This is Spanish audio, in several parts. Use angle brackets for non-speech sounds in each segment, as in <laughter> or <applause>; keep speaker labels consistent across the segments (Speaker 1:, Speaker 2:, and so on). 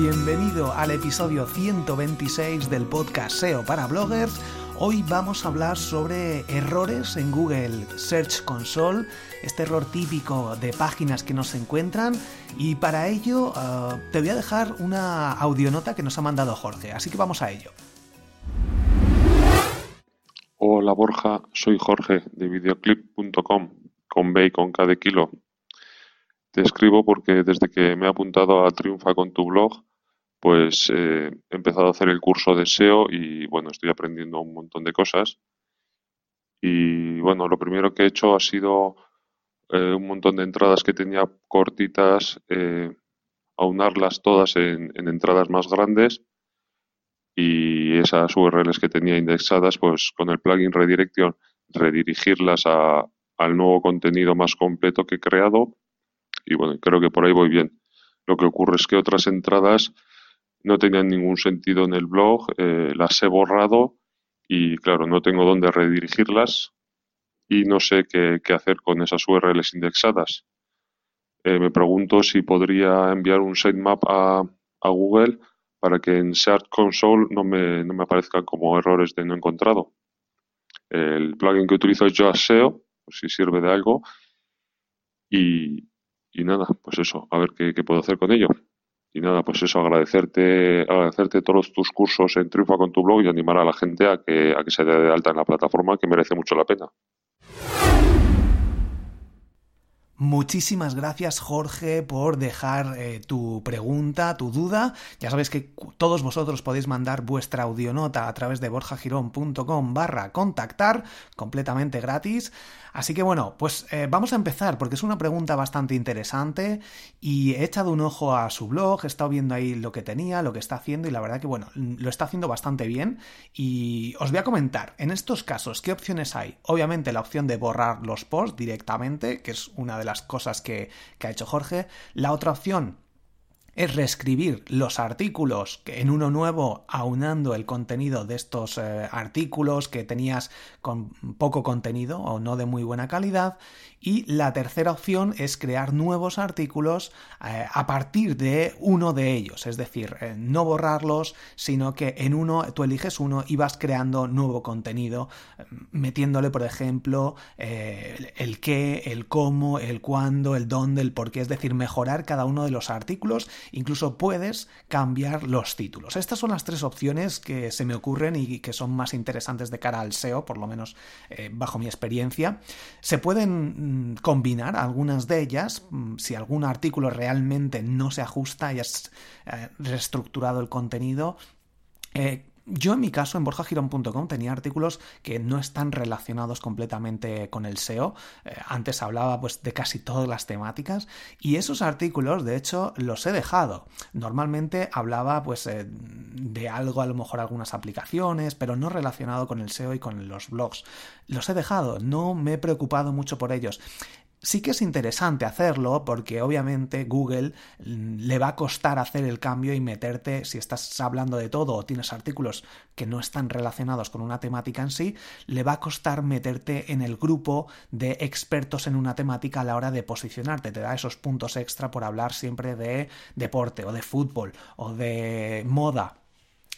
Speaker 1: Bienvenido al episodio 126 del podcast SEO para bloggers. Hoy vamos a hablar sobre errores en Google Search Console, este error típico de páginas que no se encuentran y para ello eh, te voy a dejar una audionota que nos ha mandado Jorge, así que vamos a ello.
Speaker 2: Hola Borja, soy Jorge de videoclip.com con B y con K de kilo. Te escribo porque desde que me he apuntado a Triunfa con tu blog, pues eh, he empezado a hacer el curso de SEO y bueno, estoy aprendiendo un montón de cosas. Y bueno, lo primero que he hecho ha sido eh, un montón de entradas que tenía cortitas, eh, aunarlas todas en, en entradas más grandes y esas URLs que tenía indexadas, pues con el plugin Redirection, redirigirlas a, al nuevo contenido más completo que he creado. Y bueno, creo que por ahí voy bien. Lo que ocurre es que otras entradas no tenían ningún sentido en el blog, eh, las he borrado y claro, no tengo dónde redirigirlas y no sé qué, hacer con esas URLs indexadas. Eh, me pregunto si podría enviar un sitemap a, Google para que en Search Console no me, no me aparezcan como errores de no encontrado. El plugin que utilizo es Yoast SEO, pues si sirve de algo. Y, y nada, pues eso, a ver qué, qué, puedo hacer con ello. Y nada, pues eso, agradecerte, agradecerte todos tus cursos en Triunfa con tu blog y animar a la gente a que, a que se dé de alta en la plataforma, que merece mucho la pena.
Speaker 1: Muchísimas gracias Jorge por dejar eh, tu pregunta, tu duda. Ya sabéis que todos vosotros podéis mandar vuestra audionota a través de borjagirón.com barra contactar, completamente gratis. Así que bueno, pues eh, vamos a empezar porque es una pregunta bastante interesante y he echado un ojo a su blog, he estado viendo ahí lo que tenía, lo que está haciendo y la verdad que bueno, lo está haciendo bastante bien y os voy a comentar, en estos casos, ¿qué opciones hay? Obviamente la opción de borrar los posts directamente, que es una de las cosas que, que ha hecho Jorge. La otra opción es reescribir los artículos en uno nuevo aunando el contenido de estos eh, artículos que tenías con poco contenido o no de muy buena calidad. Y la tercera opción es crear nuevos artículos eh, a partir de uno de ellos, es decir, eh, no borrarlos, sino que en uno tú eliges uno y vas creando nuevo contenido, eh, metiéndole, por ejemplo, el qué, el cómo, el cuándo, el dónde, el por qué, es decir, mejorar cada uno de los artículos, incluso puedes cambiar los títulos. Estas son las tres opciones que se me ocurren y que son más interesantes de cara al SEO, por lo menos eh, bajo mi experiencia. Se pueden combinar algunas de ellas. Si algún artículo realmente no se ajusta y has eh, reestructurado el contenido, eh, yo en mi caso en borjagirón.com tenía artículos que no están relacionados completamente con el SEO. Eh, antes hablaba pues de casi todas las temáticas y esos artículos de hecho los he dejado. Normalmente hablaba pues eh, de algo, a lo mejor algunas aplicaciones, pero no relacionado con el SEO y con los blogs. Los he dejado, no me he preocupado mucho por ellos. Sí que es interesante hacerlo porque obviamente Google mm, le va a costar hacer el cambio y meterte, si estás hablando de todo o tienes artículos que no están relacionados con una temática en sí, le va a costar meterte en el grupo de expertos en una temática a la hora de posicionarte. Te da esos puntos extra por hablar siempre de deporte o de fútbol o de moda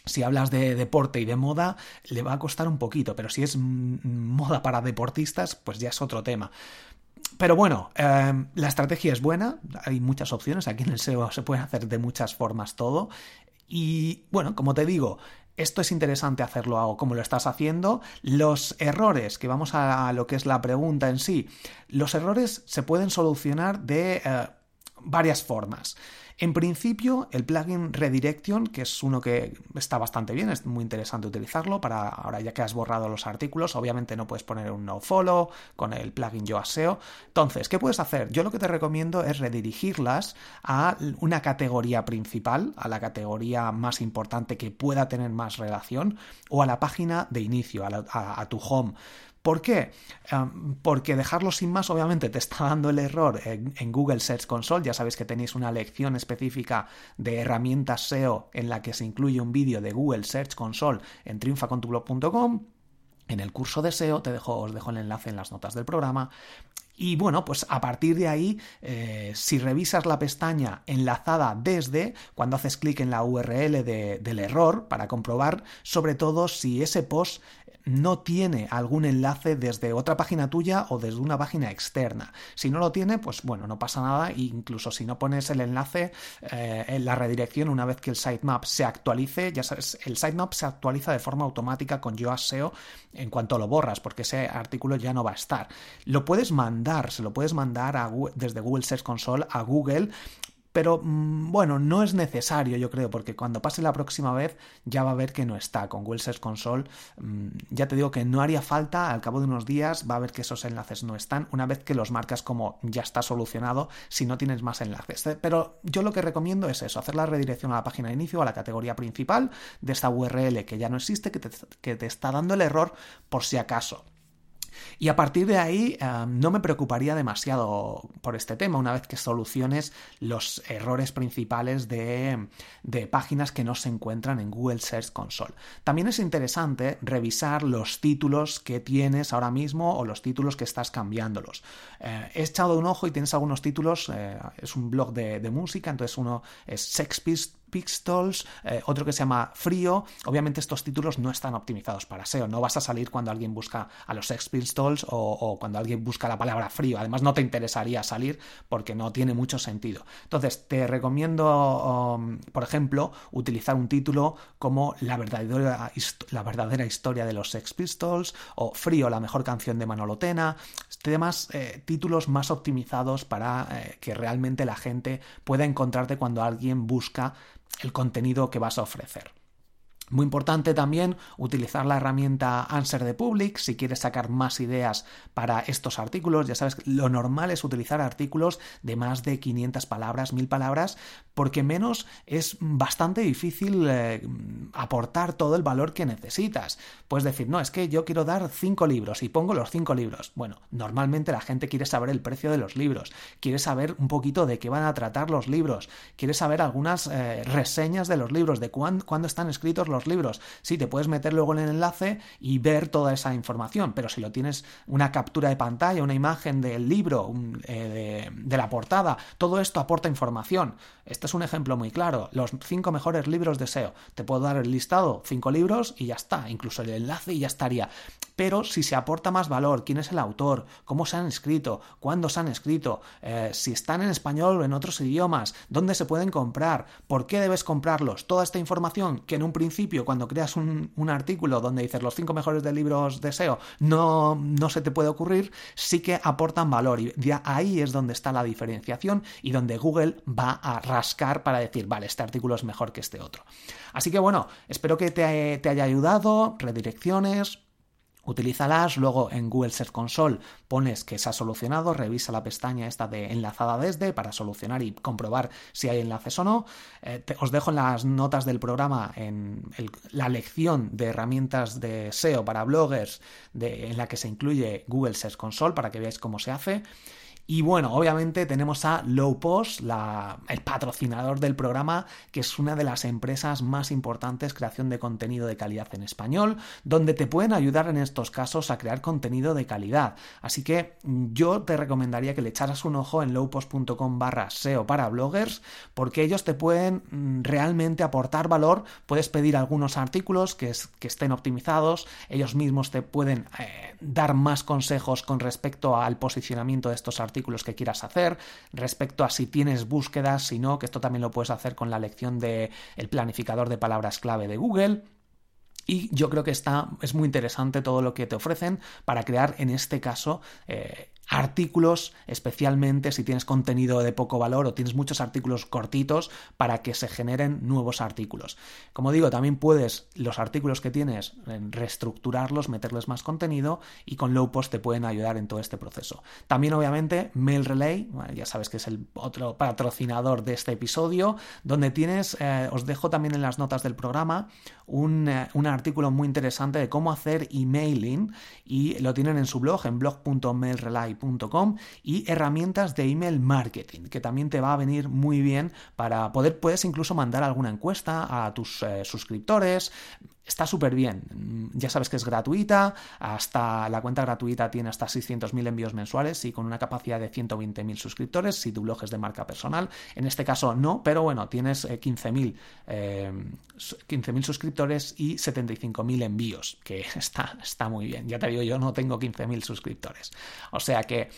Speaker 1: si hablas de deporte y de moda, le va a costar un poquito, pero si es mm, moda para deportistas, pues ya es otro tema. Pero bueno, em, la estrategia es buena, hay muchas opciones, aquí en el SEO se puede hacer de muchas formas todo. Y bueno, como te digo, esto es interesante hacerlo como lo estás haciendo. Los errores, que vamos a, lo que es la pregunta en sí, los errores se pueden solucionar de eh, varias formas. En principio, el plugin Redirection, que es uno que está bastante bien, es muy interesante utilizarlo para ahora ya que has borrado los artículos, obviamente no puedes poner un nofollow con el plugin Yoaseo. Entonces, ¿qué puedes hacer? Yo lo que te recomiendo es redirigirlas a una categoría principal, a la categoría más importante que pueda tener más relación, o a la página de inicio, a tu home. ¿Por qué? porque dejarlo sin más obviamente te está dando el error en, Google Search Console. Ya sabéis que tenéis una lección específica de herramientas SEO en la que se incluye un vídeo de Google Search Console en triunfacontublog.com. En el curso de SEO te dejo, os dejo el enlace en las notas del programa. Y bueno, pues a partir de ahí, eh, si revisas la pestaña enlazada desde, cuando haces clic en la URL del error, para comprobar sobre todo si ese post no tiene algún enlace desde otra página tuya o desde una página externa. Si no lo tiene, pues bueno, no pasa nada. incluso si no pones el enlace eh, en la redirección, una vez que el sitemap se actualice, ya sabes, el sitemap se actualiza de forma automática con Yoast SEO en cuanto lo borras, porque ese artículo ya no va a estar. Lo puedes mandar, se lo puedes mandar desde Google Search Console a Google pero mm, bueno, no es necesario, yo creo, porque cuando pase la próxima vez ya va a ver que no está. Con Search Console, mm, ya te digo que no haría falta, al cabo de unos días va a ver que esos enlaces no están, una vez que los marcas como ya está solucionado, si no tienes más enlaces. ¿eh? Pero yo lo que recomiendo es eso, hacer la redirección a la página de inicio, a la categoría principal de esta URL que ya no existe, que te, que te está dando el error por si acaso. Y a partir de ahí eh, no me preocuparía demasiado por este tema una vez que soluciones los errores principales de, páginas que no se encuentran en Google Search Console. También es interesante revisar los títulos que tienes ahora mismo o los títulos que estás cambiándolos. Eh, he echado un ojo y tienes algunos títulos, eh, es un blog de, de, música, entonces uno es Sex Pistols, eh, otro que se llama Frío. Obviamente estos títulos no están optimizados para SEO. No vas a salir cuando alguien busca a los Sex Pistols o, cuando alguien busca la palabra frío. Además no te interesaría salir porque no tiene mucho sentido. Entonces te recomiendo, um, por ejemplo, utilizar un título como la verdadera, la verdadera historia de los Sex Pistols o Frío, la mejor canción de Manolotena. Temas, eh, títulos más optimizados para eh, que realmente la gente pueda encontrarte cuando alguien busca el contenido que vas a ofrecer. Muy importante también utilizar la herramienta Answer the Public si quieres sacar más ideas para estos artículos. Ya sabes, lo normal es utilizar artículos de más de 500 palabras, 1000 palabras, porque menos es bastante difícil eh, aportar todo el valor que necesitas. Puedes decir, no, es que yo quiero dar 5 libros y pongo los 5 libros. Bueno, normalmente la gente quiere saber el precio de los libros, quiere saber un poquito de qué van a tratar los libros, quiere saber algunas eh, reseñas de los libros, de cuándo están escritos los libros. Sí, te puedes meter luego en el enlace y ver toda esa información, pero si lo tienes una captura de pantalla, una imagen del libro, eh, de, la portada, todo esto aporta información. Este es un ejemplo muy claro. Los cinco mejores libros de SEO. Te puedo dar el listado, cinco libros y ya está. Incluso el enlace y ya estaría. Pero si se aporta más valor, quién es el autor, cómo se han escrito, cuándo se han escrito, eh, si están en español o en otros idiomas, dónde se pueden comprar, por qué debes comprarlos, toda esta información que en un principio cuando creas un, artículo donde dices los cinco mejores de libros de SEO, no, no se te puede ocurrir, sí que aportan valor y ahí es donde está la diferenciación y donde Google va a rascar para decir, vale, este artículo es mejor que este otro. Así que bueno, espero que te, te haya ayudado, redirecciones, Utilízalas, luego en Google Search Console pones que se ha solucionado, revisa la pestaña esta de enlazada desde para solucionar y comprobar si hay enlaces o no. Eh, os dejo en las notas del programa en la lección de herramientas de SEO para bloggers en la que se incluye Google Search Console para que veáis cómo se hace. Y bueno, obviamente tenemos a Lowpost, la, el patrocinador del programa, que es una de las empresas más importantes creación de contenido de calidad en español, donde te pueden ayudar en estos casos a crear contenido de calidad. Así que yo te recomendaría que le echaras un ojo en lowpost.com barra SEO para bloggers, porque ellos te pueden mm, realmente aportar valor. Puedes pedir algunos artículos que, estén optimizados, ellos mismos te pueden eh, dar más consejos con respecto al posicionamiento de estos artículos artículos que quieras hacer, respecto a si tienes búsquedas, si no, que esto también lo puedes hacer con la lección de el planificador de palabras clave de Google. Y yo creo que está, es muy interesante todo lo que te ofrecen para crear, en este caso, eh, artículos, especialmente si tienes contenido de poco valor o tienes muchos artículos cortitos para que se generen nuevos artículos. Como digo, también puedes los artículos que tienes reestructurarlos, meterles más contenido y con low post te pueden ayudar en todo este proceso. También obviamente Mail Relay, ya sabes que es el otro patrocinador de este episodio, donde tienes, eh, os dejo también en las notas del programa un, eh, un artículo muy interesante de cómo hacer emailing y lo tienen en su blog en y herramientas de email marketing, que también te va a venir muy bien para poder, puedes incluso mandar alguna encuesta a tus eh, suscriptores, Está súper bien. Ya sabes que es gratuita. Hasta la cuenta gratuita tiene hasta 600.000 envíos mensuales y con una capacidad de 120.000 suscriptores si tu blog es de marca personal. En este caso no, pero bueno, tienes 15.000 eh, 15 eh, suscriptores y 75.000 envíos, que <laughs> está, está muy bien. Ya te digo, yo no tengo 15.000 suscriptores. O sea que...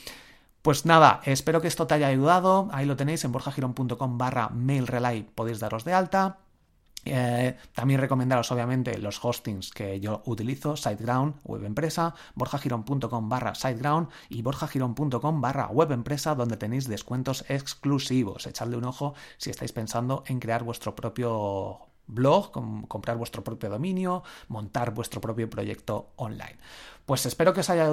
Speaker 1: Pues nada, espero que esto te haya ayudado. Ahí lo tenéis en borjagiron.com barra mailrelay. Podéis daros de alta. Eh, también recomendaros obviamente los hostings que yo utilizo, SiteGround, webempresa, borjagiron.com barra SiteGround y borjagiron.com barra webempresa donde tenéis descuentos exclusivos. Echadle un ojo si estáis pensando en crear vuestro propio blog, comprar vuestro propio dominio, montar vuestro propio proyecto online. Pues espero que os haya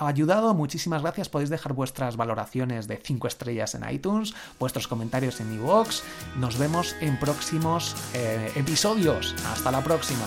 Speaker 1: ayudado, Muchísimas gracias. Podéis dejar vuestras valoraciones de 5 estrellas en iTunes, vuestros comentarios en iVoox. Nos vemos en próximos eh, episodios. Hasta la próxima.